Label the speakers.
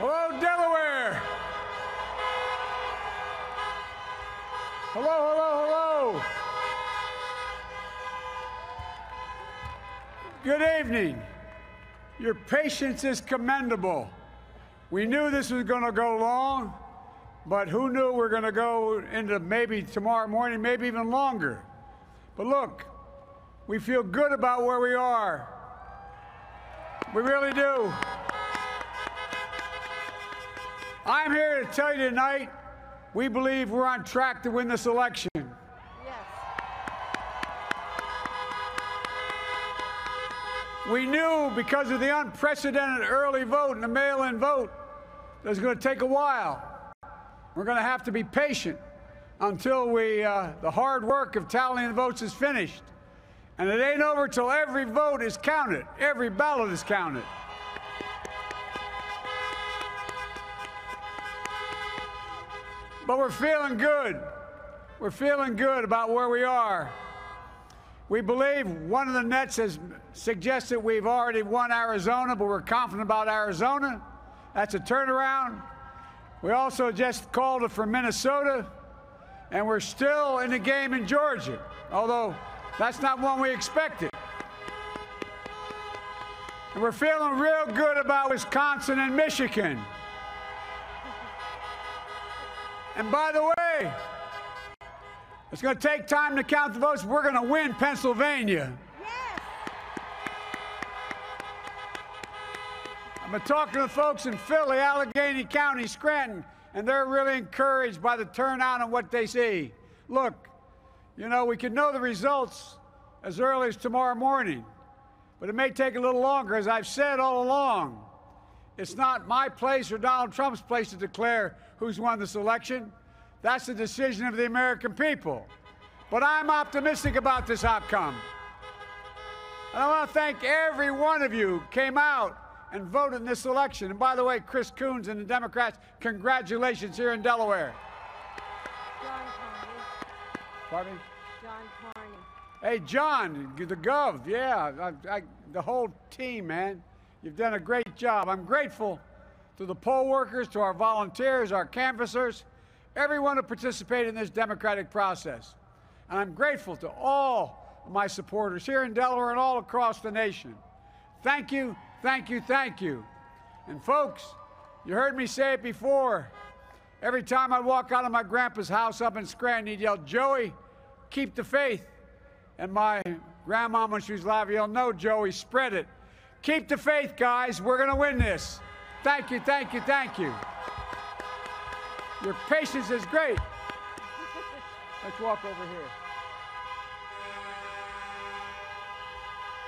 Speaker 1: Hello, Delaware. Hello, hello, hello. Good evening. Your patience is commendable. We knew this was going to go long, but who knew we we're going to go into maybe tomorrow morning, maybe even longer. But look, we feel good about where we are. We really do. I'm here to tell you tonight, we believe we're on track to win this election.
Speaker 2: Yes.
Speaker 1: We knew because of the unprecedented early vote and the mail-in vote that it's going to take a while. We're going to have to be patient until we, uh, the hard work of tallying the votes is finished. And it ain't over till every vote is counted, every ballot is counted. But we're feeling good. We're feeling good about where we are. We believe one of the nets has suggested we've already won Arizona, but we're confident about Arizona. That's a turnaround. We also just called it for Minnesota, and we're still in the game in Georgia, although that's not one we expected. And we're feeling real good about Wisconsin and Michigan. And by the way, it's going to take time to count the votes. We're going to win Pennsylvania.
Speaker 2: Yes.
Speaker 1: I've been talking to folks in Philly, Allegheny County, Scranton, and they're really encouraged by the turnout and what they see. Look, you know, we can know the results as early as tomorrow morning, but it may take a little longer. As I've said all along, it's not my place or Donald Trump's place to declare who's won this election. That's the decision of the American people. But I'm optimistic about this outcome. And I want to thank every one of you who came out and voted in this election. And by the way, Chris Coons and the Democrats, congratulations here in Delaware.
Speaker 2: John Carney.
Speaker 1: Pardon me?
Speaker 2: John Carney.
Speaker 1: Hey, John, the Gov, yeah, I, I, the whole team, man. You've done a great job. I'm grateful to the poll workers, to our volunteers, our canvassers, everyone who participated in this democratic process. And I'm grateful to all of my supporters here in Delaware and all across the nation. Thank you, thank you, thank you. And folks, you heard me say it before. Every time I'd walk out of my grandpa's house up in Scranton, he'd yell, Joey, keep the faith. And my grandma, when she was alive, yelled, no, Joey, spread it. Keep the faith, guys. We're going to win this. Thank you, thank you, thank you. Your patience is great. Let's walk over here.